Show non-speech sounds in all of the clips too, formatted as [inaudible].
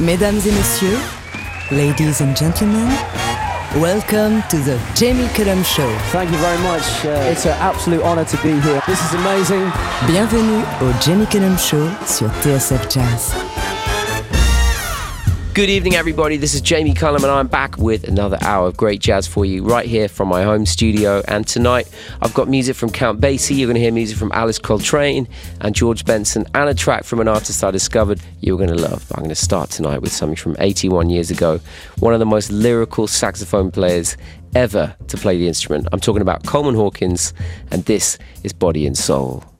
Mesdames et messieurs, ladies and gentlemen, welcome to the Jamie Cullum Show. Thank you very much. Uh, it's an absolute honor to be here. This is amazing. Bienvenue au Jamie Cullum Show sur TSF Jazz. Good evening, everybody. This is Jamie Cullum, and I'm back with another hour of great jazz for you right here from my home studio. And tonight, I've got music from Count Basie. You're going to hear music from Alice Coltrane and George Benson, and a track from an artist I discovered you're going to love. I'm going to start tonight with something from 81 years ago. One of the most lyrical saxophone players ever to play the instrument. I'm talking about Coleman Hawkins, and this is Body and Soul.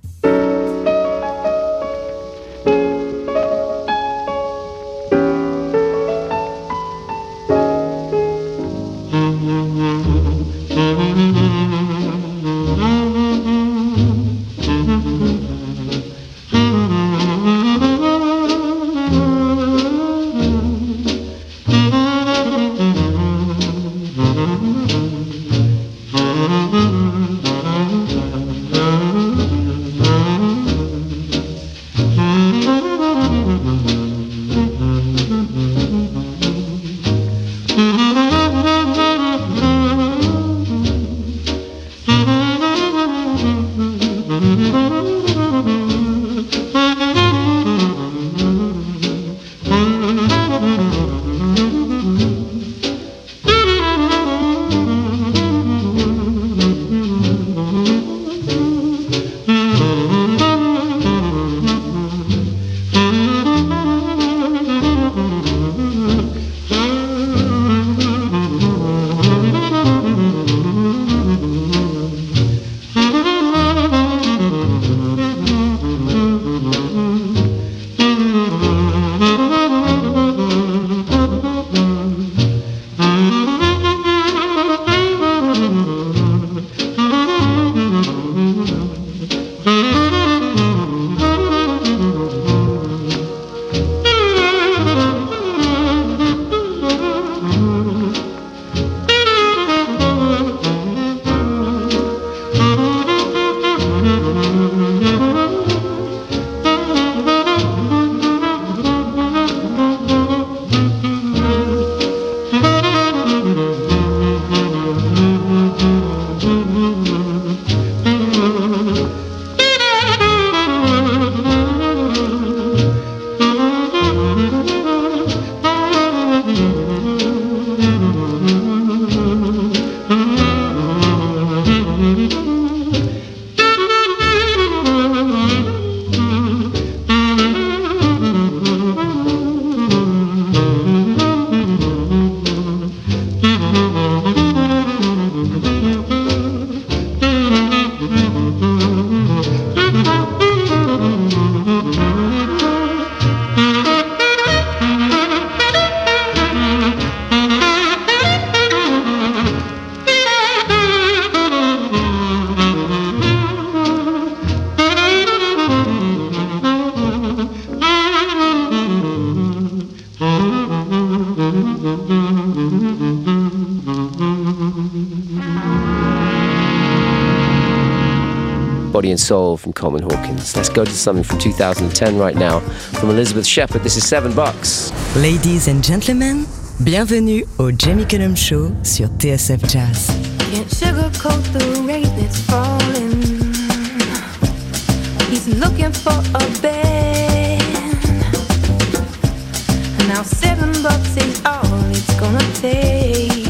Body and Soul from Coleman Hawkins. Let's go to something from 2010 right now from Elizabeth Shepherd. This is Seven Bucks. Ladies and gentlemen, bienvenue au Jamie Cullum Show sur TSF Jazz. Can't sugarcoat the rain that's falling. He's looking for a bed. Now seven bucks is all it's gonna take,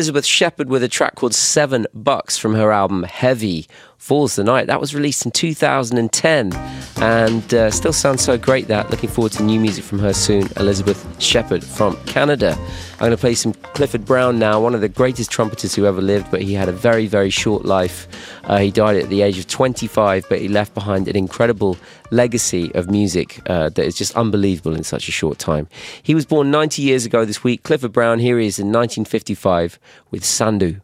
Elizabeth Shepherd with a track called Seven Bucks from her album Heavy Falls the Night. That was released in 2010 and uh, still sounds so great that. Looking forward to new music from her soon. Elizabeth Shepherd from Canada. I'm going to play some Clifford Brown now, one of the greatest trumpeters who ever lived, but he had a very, very short life. Uh, he died at the age of 25, but he left behind an incredible legacy of music uh, that is just unbelievable in such a short time. He was born 90 years ago this week. Clifford Brown, here he is in 1955 with Sandu.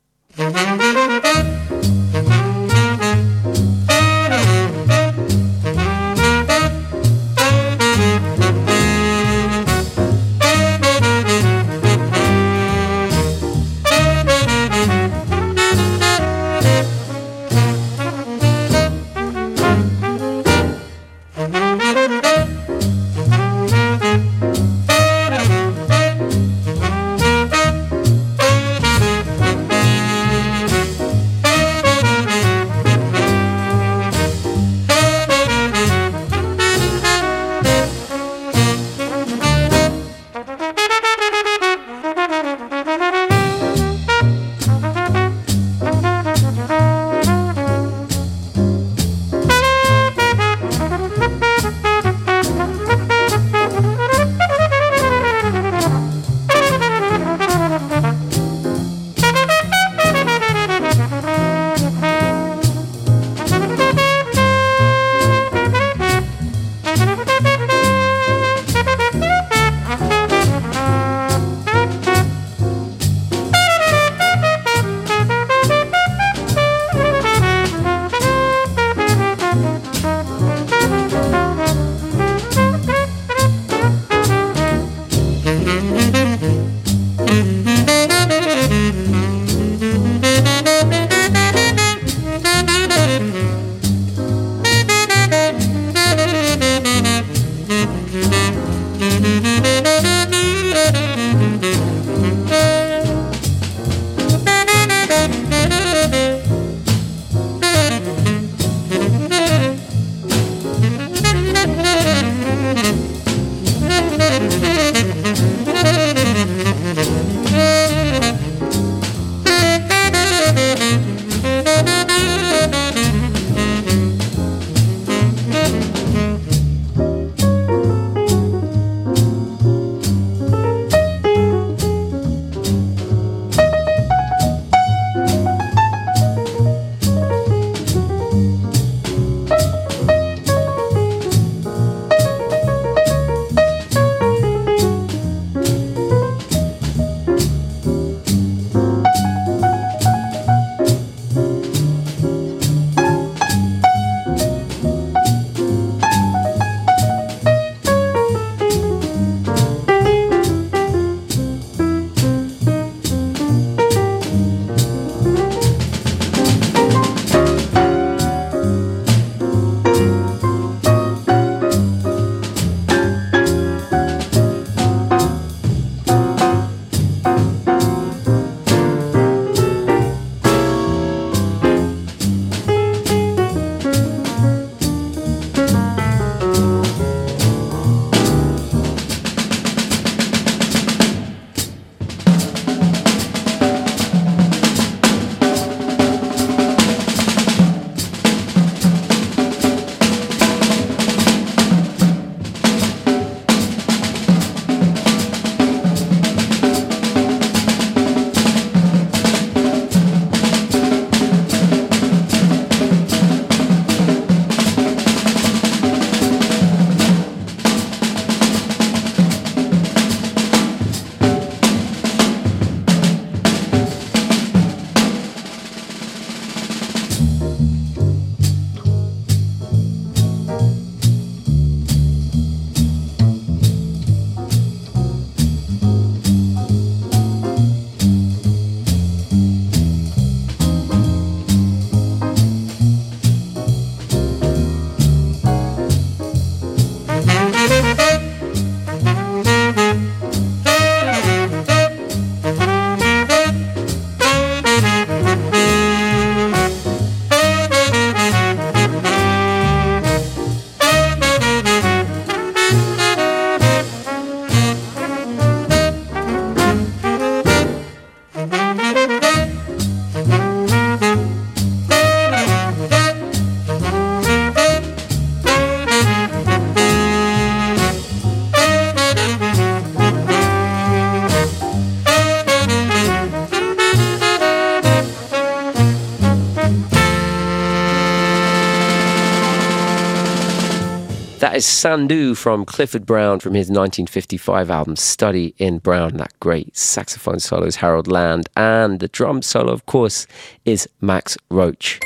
That is Sandu from Clifford Brown from his 1955 album Study in Brown. That great saxophone solo is Harold Land, and the drum solo, of course, is Max Roach.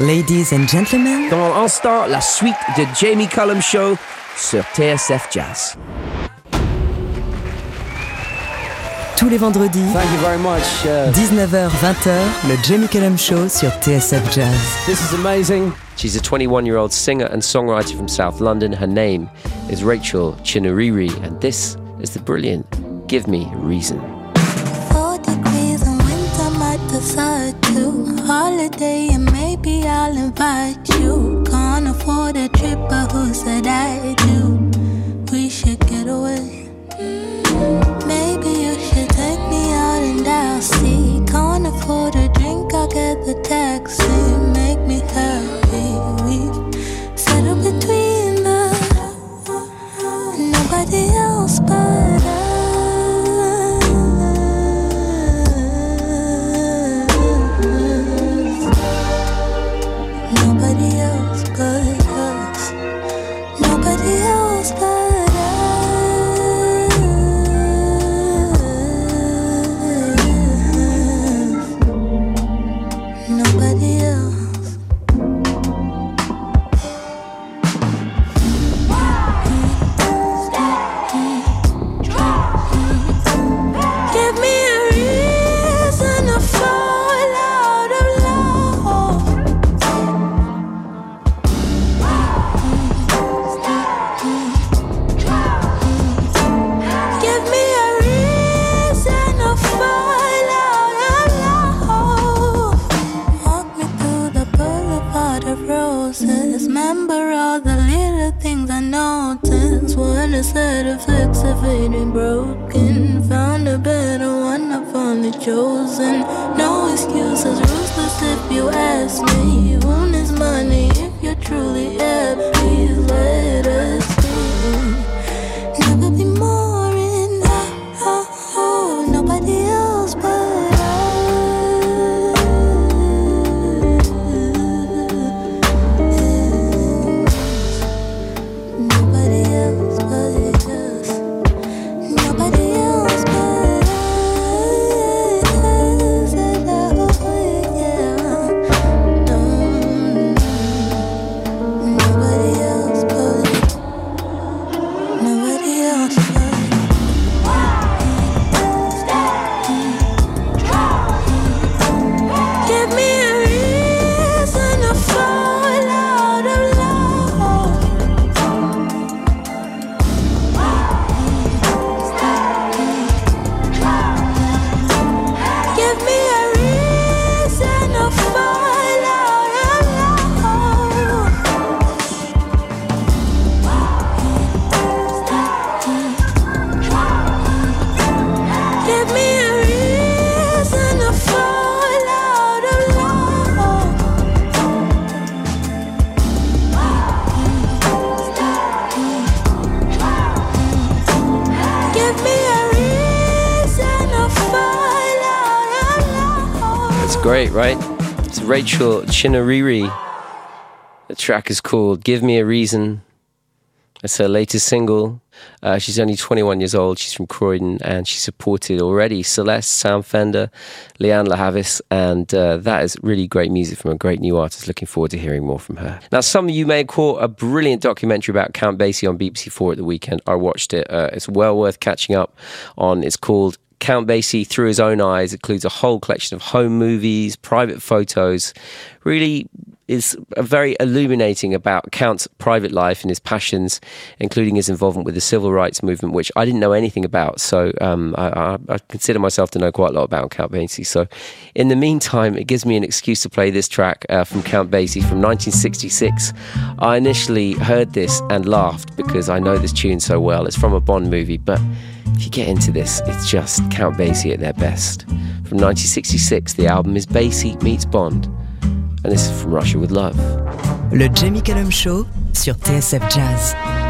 Ladies and gentlemen, Dans l'instant, la suite de Jamie Cullum Show sur TSF Jazz. Tous les vendredis, Thank you very much. Uh, 19h-20h, le Jamie Cullum Show sur TSF Jazz. this is amazing. She's a 21 year old singer and songwriter from South London. Her name is Rachel Chinouriri, and this is the brilliant Give Me a Reason. Four degrees in winter, might decide to holiday and maybe I'll invite you. Can't afford a trip, but who said I do? We should get away. I'll see. Can't afford a drink, I'll get the taxi. Make me happy. We've settled between. Nobody else but Remember all the little things I noticed. What I said of if it ain't broken. Found a better one, I finally chosen. No excuses, ruthless if you ask me. Wound is money if you're truly right? It's Rachel Chinouriri. The track is called Give Me a Reason. It's her latest single. Uh, she's only 21 years old. She's from Croydon and she supported already Celeste, Sam Fender, Leanne La Havas, and uh, that is really great music from a great new artist. Looking forward to hearing more from her. Now, some of you may have caught a brilliant documentary about Count Basie on BBC Four at the weekend. I watched it. Uh, it's well worth catching up on. It's called Count Basie Through His Own Eyes. Includes a whole collection of home movies, private photos. Really is very illuminating about Count's private life and his passions, including his involvement with the civil rights movement, which I didn't know anything about. So um, I, I, I consider myself to know quite a lot about Count Basie. So in the meantime, it gives me an excuse to play this track uh, from Count Basie from 1966. I initially heard this and laughed because I know this tune so well. It's from a Bond movie, but if you get into this, it's just Count Basie at their best. From 1966, the album is Basie meets Bond, and this is from Russia with Love. Le Jamie Cullum Show sur TSF Jazz.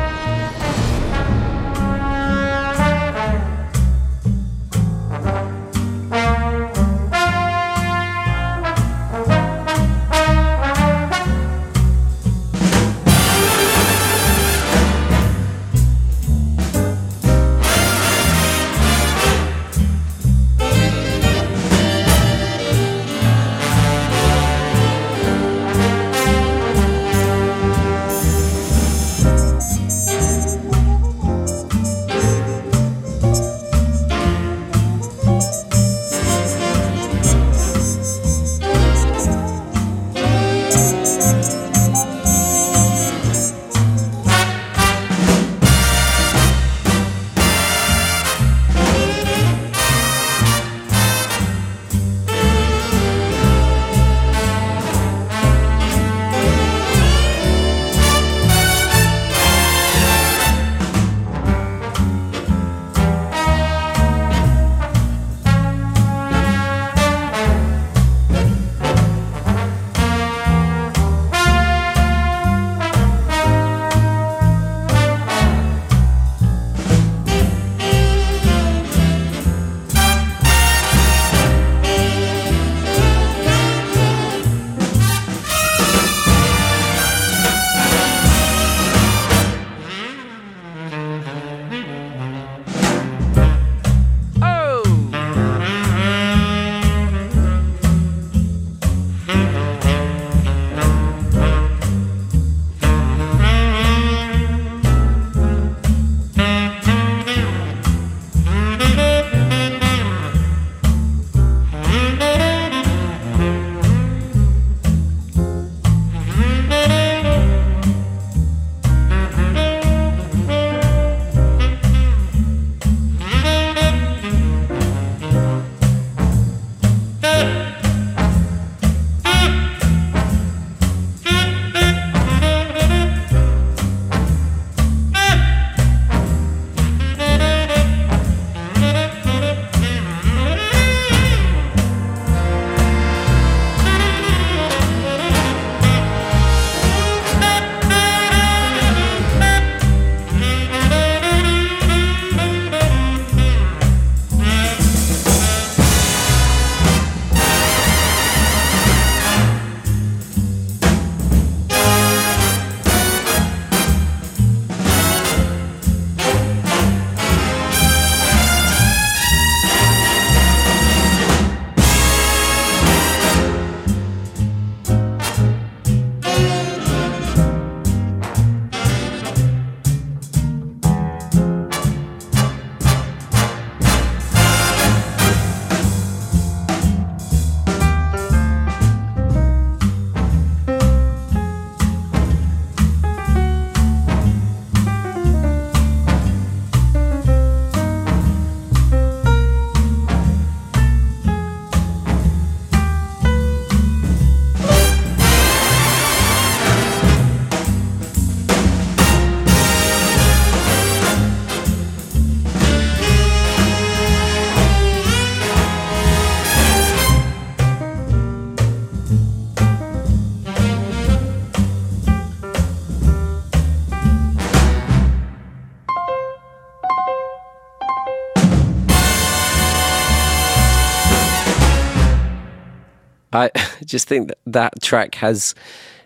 I [laughs] just think that that track has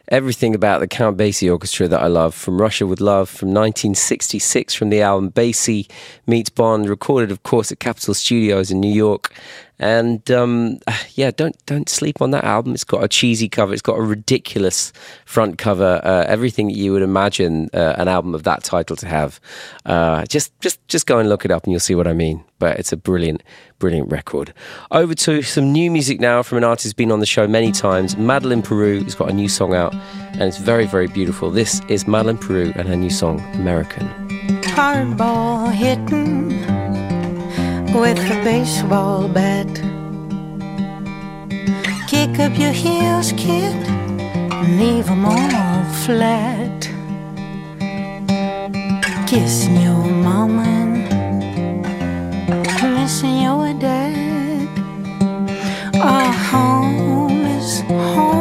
everything about the Count Basie Orchestra that I love. From Russia with Love, from 1966, from the album Basie Meets Bond, recorded, of course, at Capitol Studios in New York. And um, yeah, don't don't sleep on that album. It's got a cheesy cover. It's got a ridiculous front cover. Uh, everything that you would imagine uh, an album of that title to have. Uh, just just just go and look it up, and you'll see what I mean. But it's a brilliant brilliant record. Over to some new music now from an artist who's been on the show many times. Madeleine Peyroux has got a new song out, and it's very very beautiful. This is Madeleine Peyroux and her new song American. hardball hitting with a baseball bat. Kick up your heels, kid, and leave 'em all flat. Kissing your mama and missing your dad. Our home is home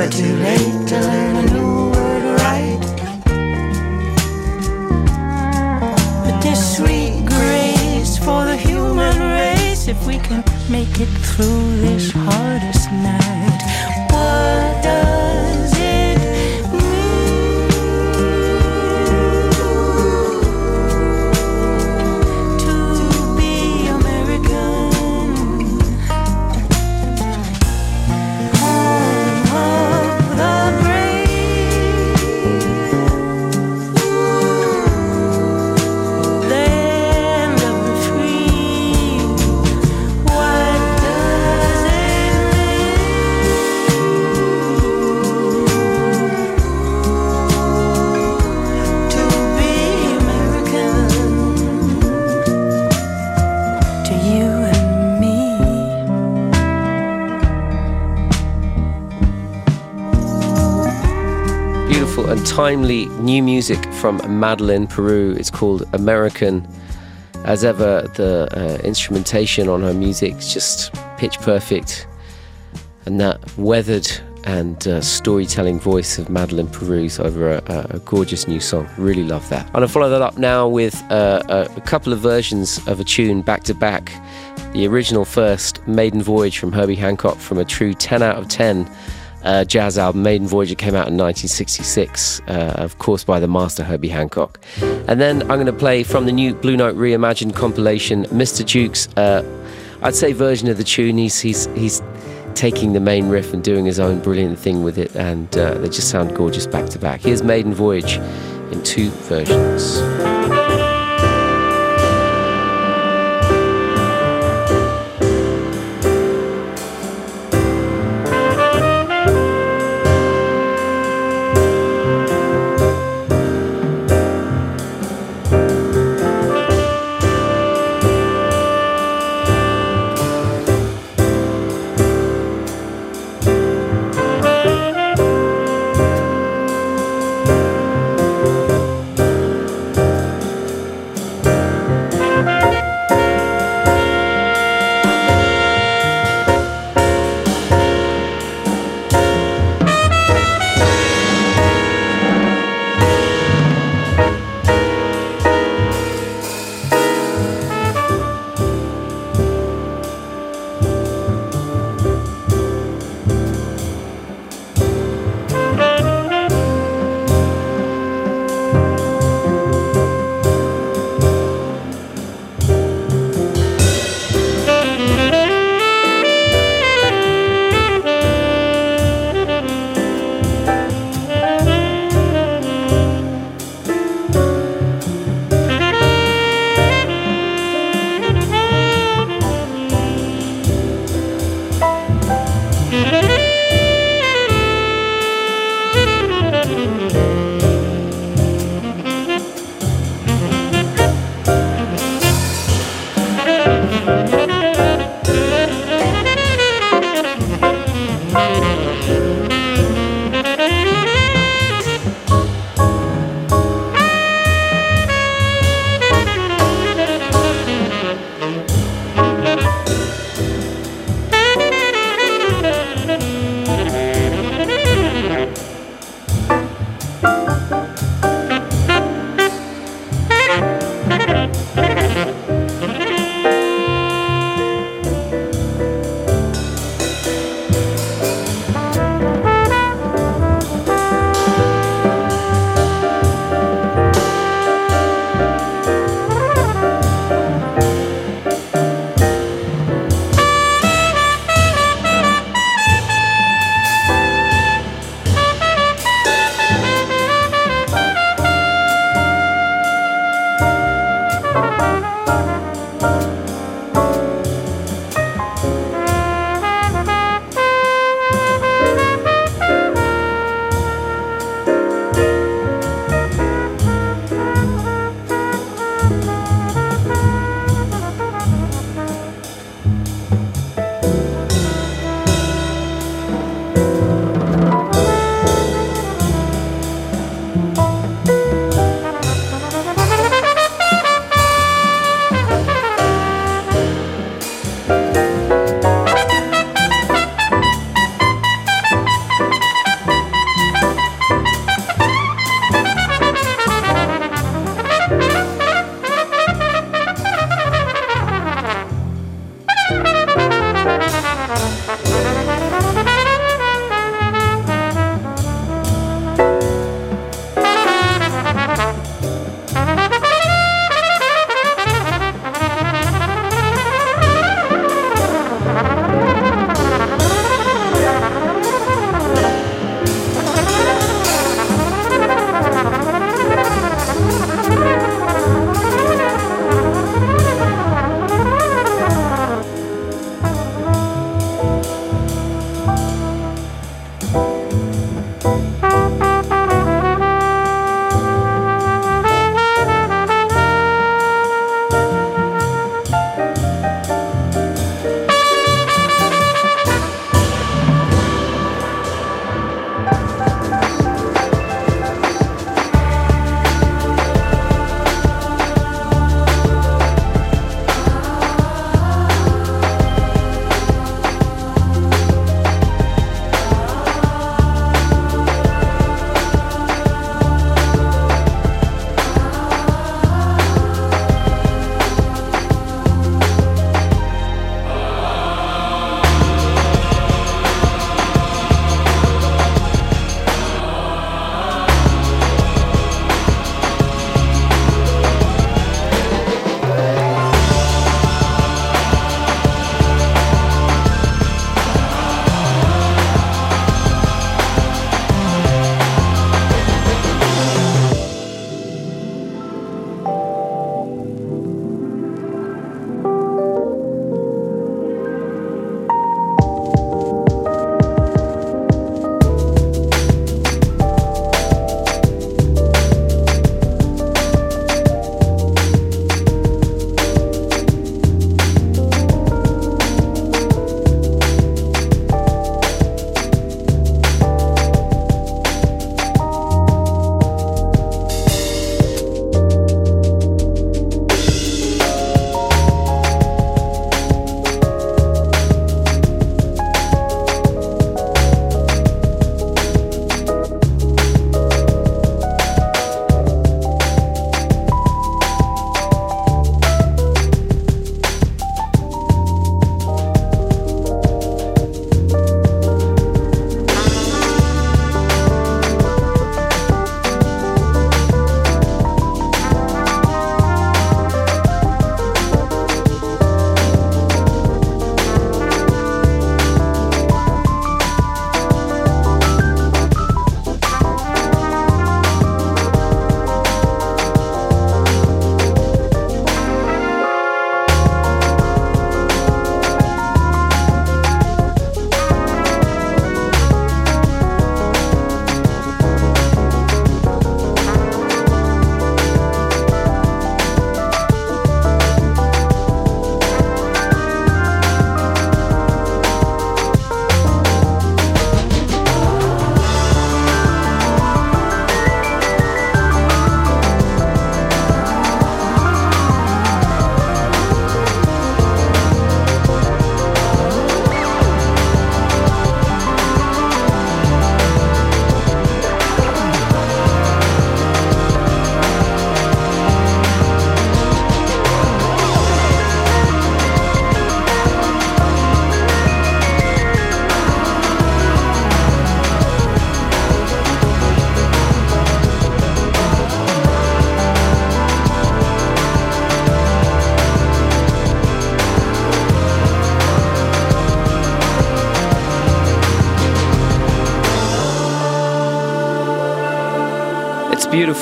never too late to learn a new word right. But this sweet grace for the human race, if we can make it through this timely new music from Madeleine Peyroux. It's called American. As ever, the uh, instrumentation on her music is just pitch perfect, and that weathered and uh, storytelling voice of Madeleine Peyroux over a, a, gorgeous new song. Really love that. I'm going to follow that up now with uh, a, a, couple of versions of a tune back to back. The original first, Maiden Voyage from Herbie Hancock, from a true 10 out of 10 uh, jazz album, Maiden Voyage, came out in 1966, uh, of course, by the master Herbie Hancock. And then I'm going to play from the new Blue Note Reimagined compilation, Mr. Jukes', uh, I'd say, version of the tune. He's, he's, he's taking the main riff and doing his own brilliant thing with it, and uh, they just sound gorgeous back to back. Here's Maiden Voyage in two versions.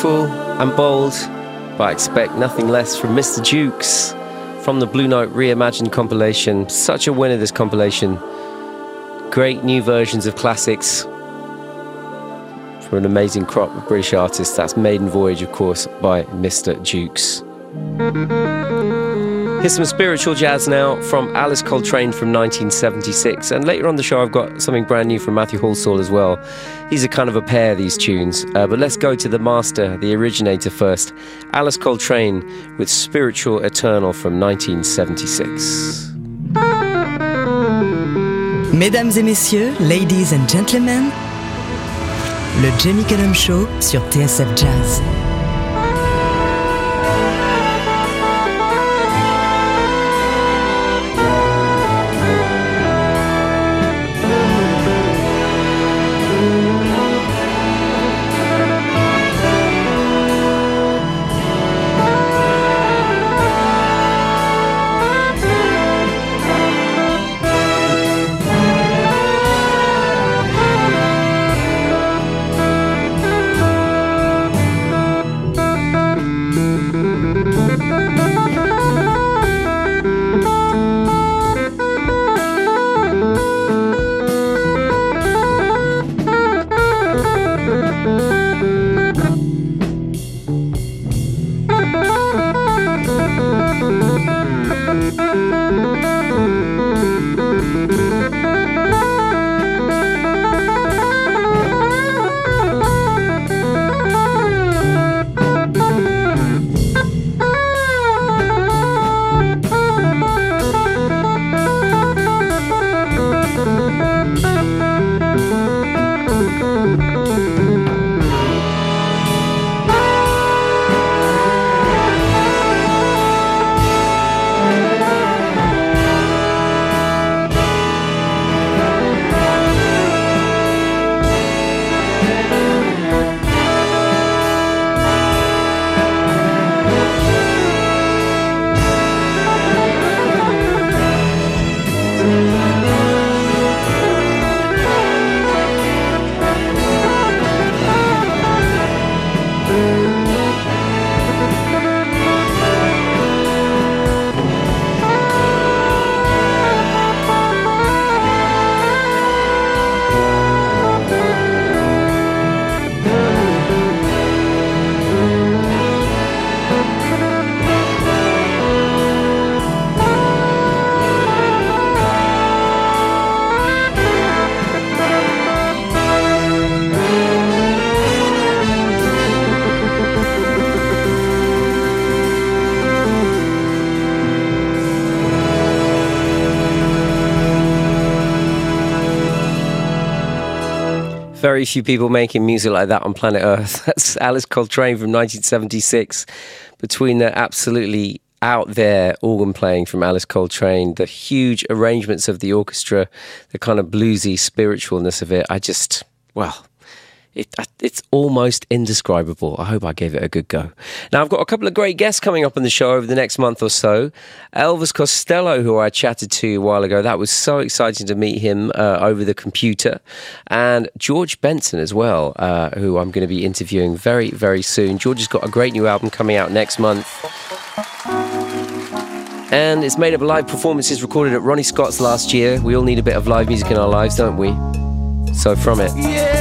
And bold, but I expect nothing less from Mr. Jukes from the Blue Note Reimagined compilation. Such a winner, this compilation. Great new versions of classics from an amazing crop of British artists. That's Maiden Voyage, of course, by Mr. Jukes. Here's some spiritual jazz now from Alice Coltrane from 1976. And later on the show, I've got something brand new from Matthew Halsall as well. These are kind of a pair, these tunes. Uh, but let's go to the master, the originator first. Alice Coltrane with Spiritual Eternal from 1976. Mesdames et messieurs, ladies and gentlemen, le Jamie Cullum Show sur TSF Jazz. Very few people making music like that on planet Earth. [laughs] That's Alice Coltrane from 1976. Between the absolutely out there organ playing from Alice Coltrane, the huge arrangements of the orchestra, the kind of bluesy spiritualness of it, I just, well, it, it's almost indescribable. I hope I gave it a good go. Now, I've got a couple of great guests coming up on the show over the next month or so. Elvis Costello, who I chatted to a while ago, that was so exciting to meet him uh, over the computer. And George Benson as well, uh, who I'm going to be interviewing very, very soon. George has got a great new album coming out next month. And it's made up of live performances recorded at Ronnie Scott's last year. We all need a bit of live music in our lives, don't we? So, from it. Yeah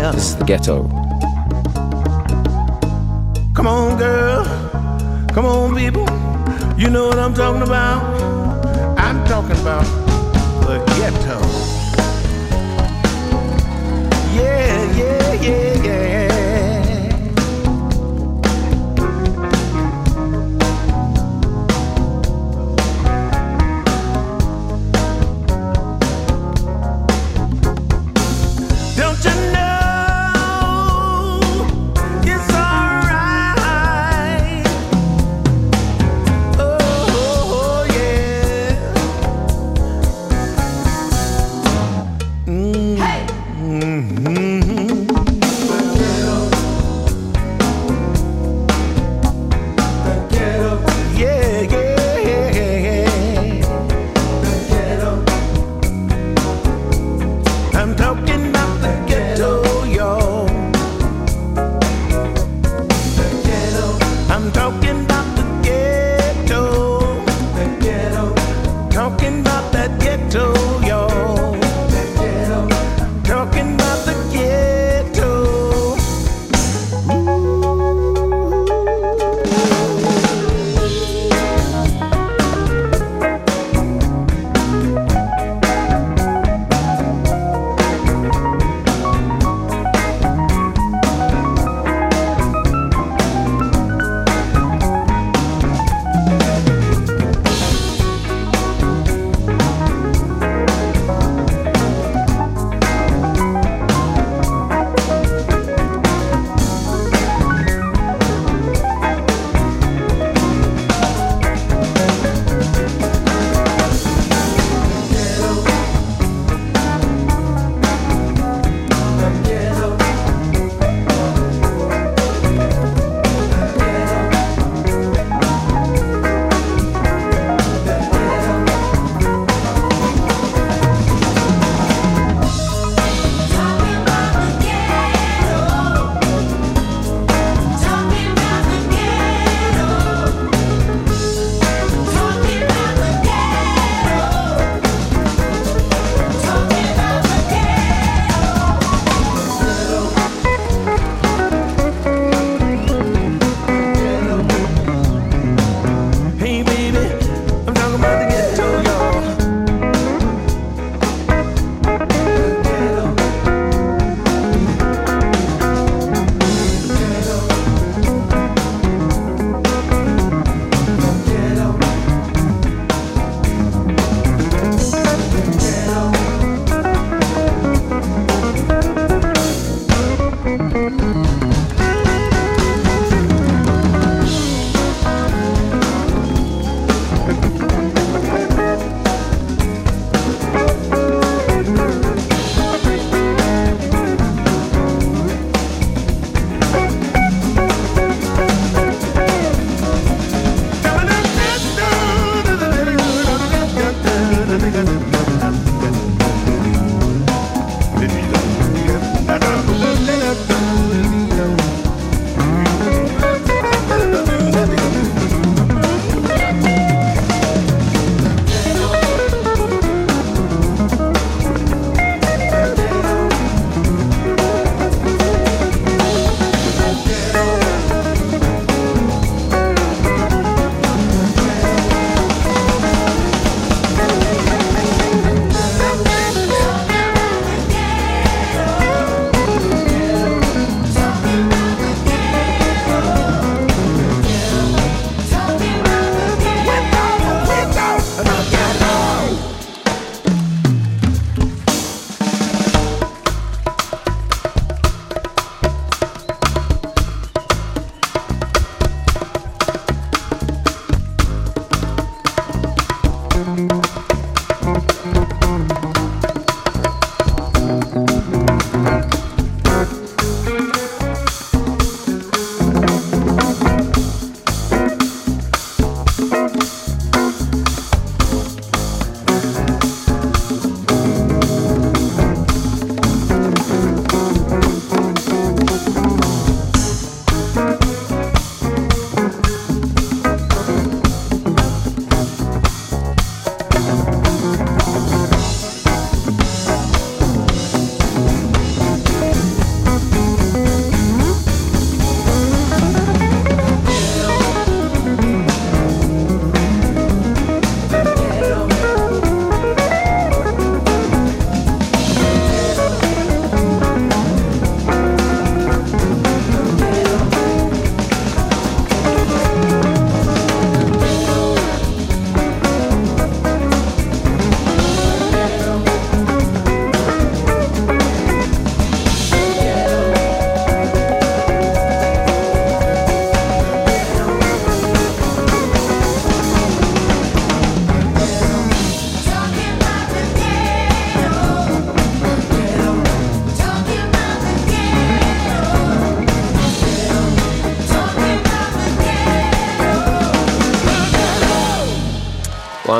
yeah. This is the ghetto. Come on, girl. Come on, people. You know what I'm talking about? I'm talking about the ghetto. Yeah, yeah, yeah, yeah. Don't you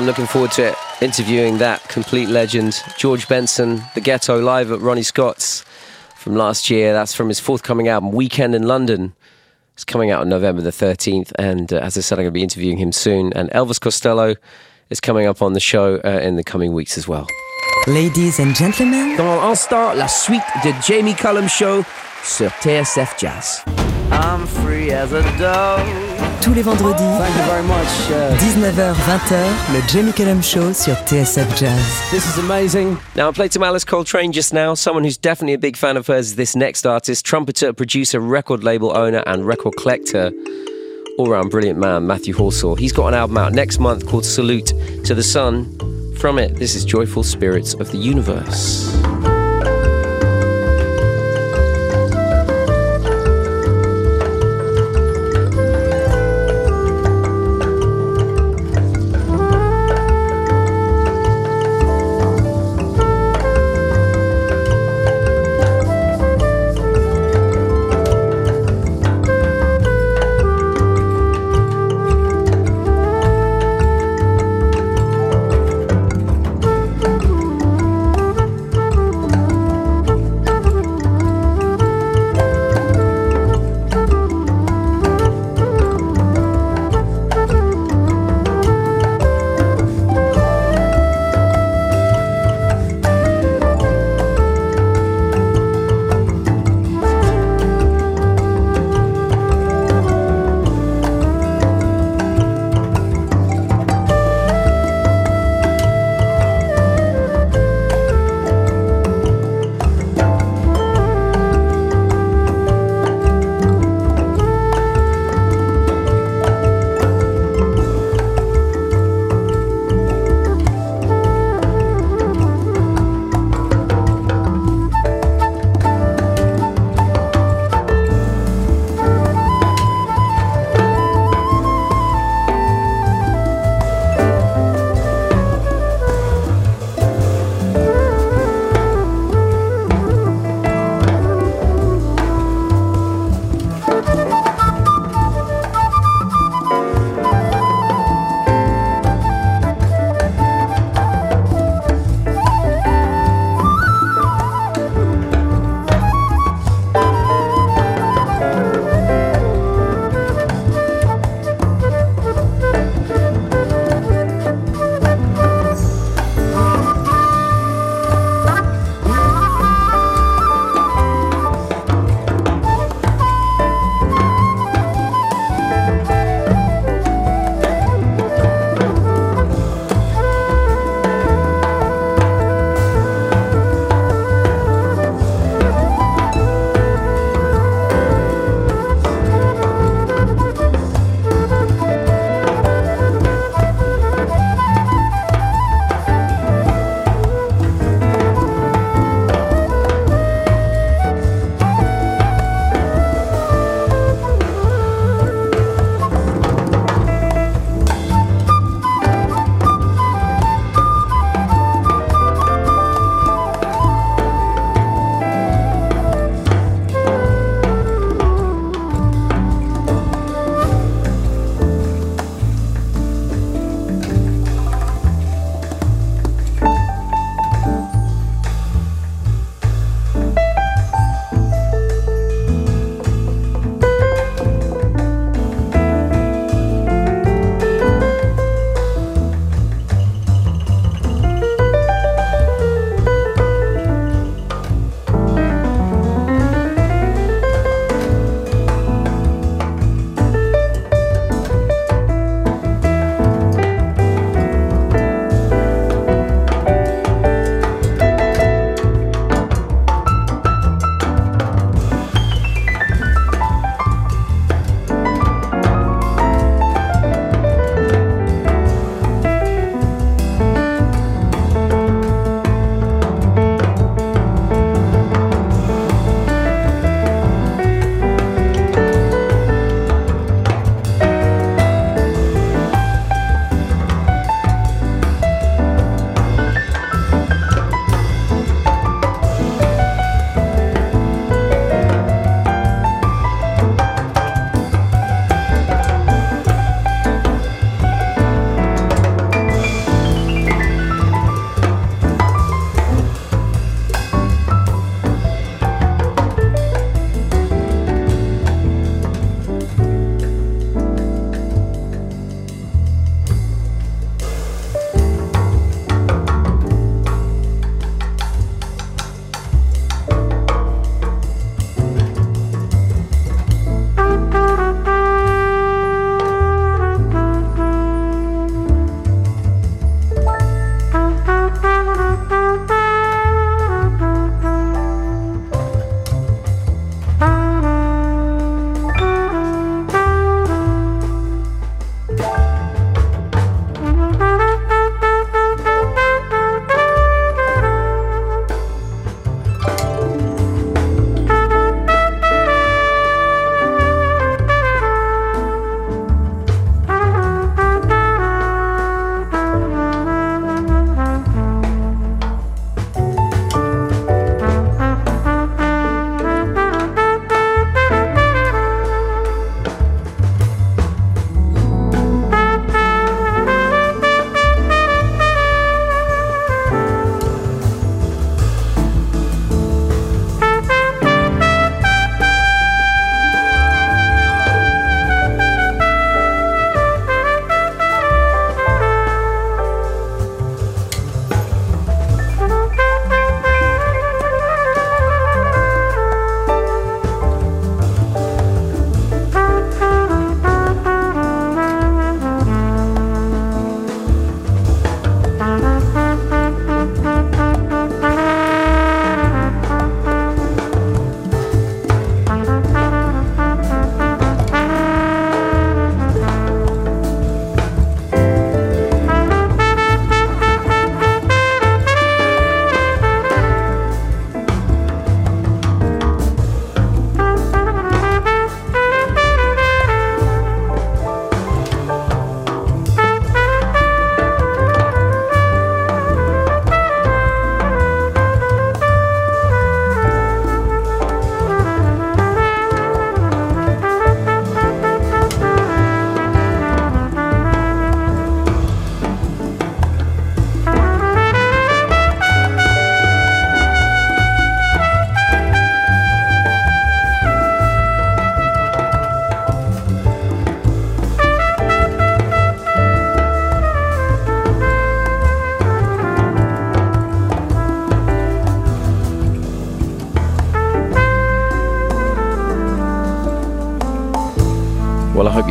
I'm looking forward to interviewing that complete legend, George Benson, The Ghetto, live at Ronnie Scott's from last year. That's from his forthcoming album, Weekend in London. It's coming out on November the 13th. And uh, as I said, I'm going to be interviewing him soon. And Elvis Costello is coming up on the show uh, in the coming weeks as well. Ladies and gentlemen, Dans l'instant, la suite de Jamie Cullum Show sur TSF Jazz. I'm free as a dove. tous les vendredis, Thank you very much. Uh, 19h-20h, le Jamie Cullum Show sur TSF Jazz. this is amazing. Now, I played some Alice Coltrane just now. Someone who's definitely a big fan of hers is this next artist, trumpeter, producer, record label owner, and record collector. All round brilliant man, Matthew Halsall. He's got an album out next month called Salute to the Sun. From it, this is Joyful Spirits of the Universe.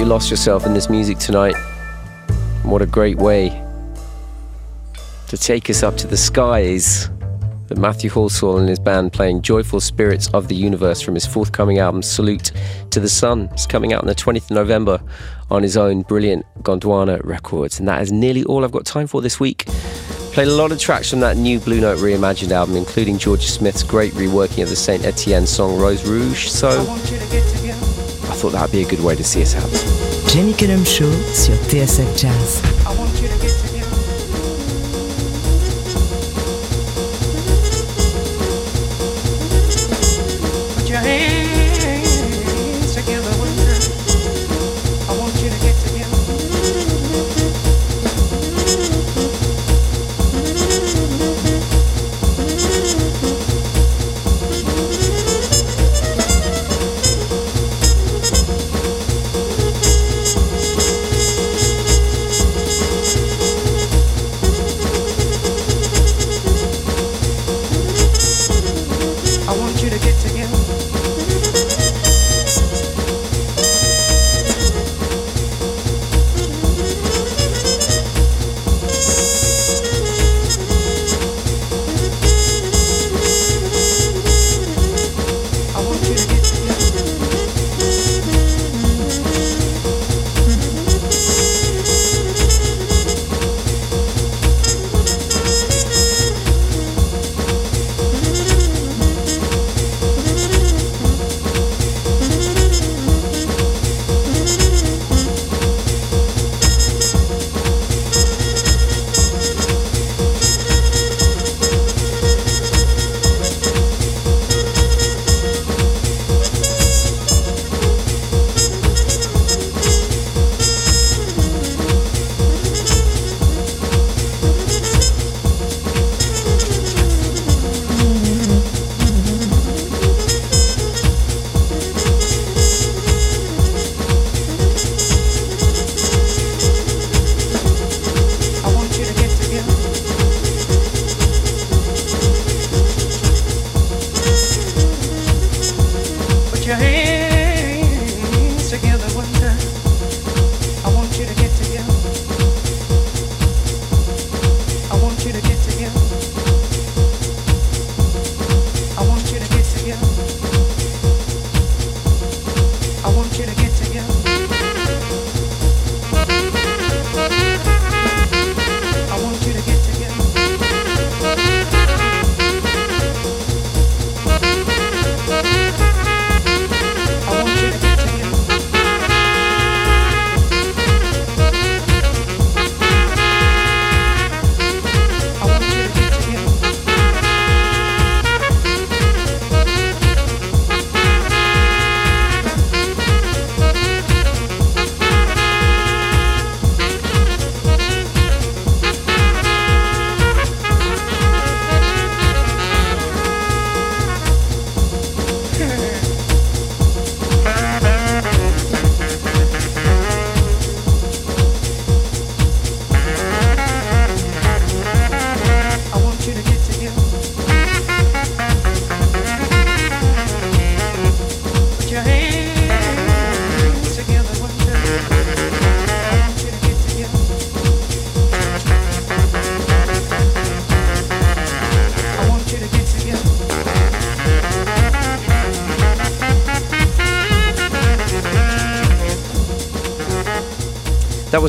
Lost yourself in this music tonight. What a great way to take us up to the skies. The Matthew Halsall and his band playing Joyful Spirits of the Universe from his forthcoming album Salute to the Sun. It's coming out on the 20th of November on his own brilliant Gondwana Records. And that is nearly all I've got time for this week. Played a lot of tracks from that new Blue Note reimagined album, including Jorja Smith's great reworking of the Saint Etienne song Rose Rouge. So thought that would be a good way to see us out. Jamie Cullum Show sur TSF Jazz.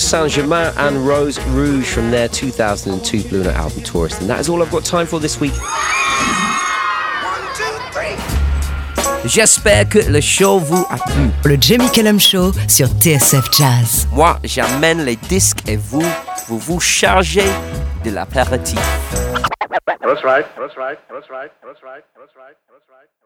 Was Saint Germain and Rose Rouge from their 2002 Blue Note album Tourist. And that is all I've got time for this week. J'espère que le show vous a plu. Le Jamie Cullum Show sur TSF Jazz. Moi, j'amène les disques et vous, vous vous chargez de l'apéritif. That's right. That's right. That's right. That's right. That's right. That's right.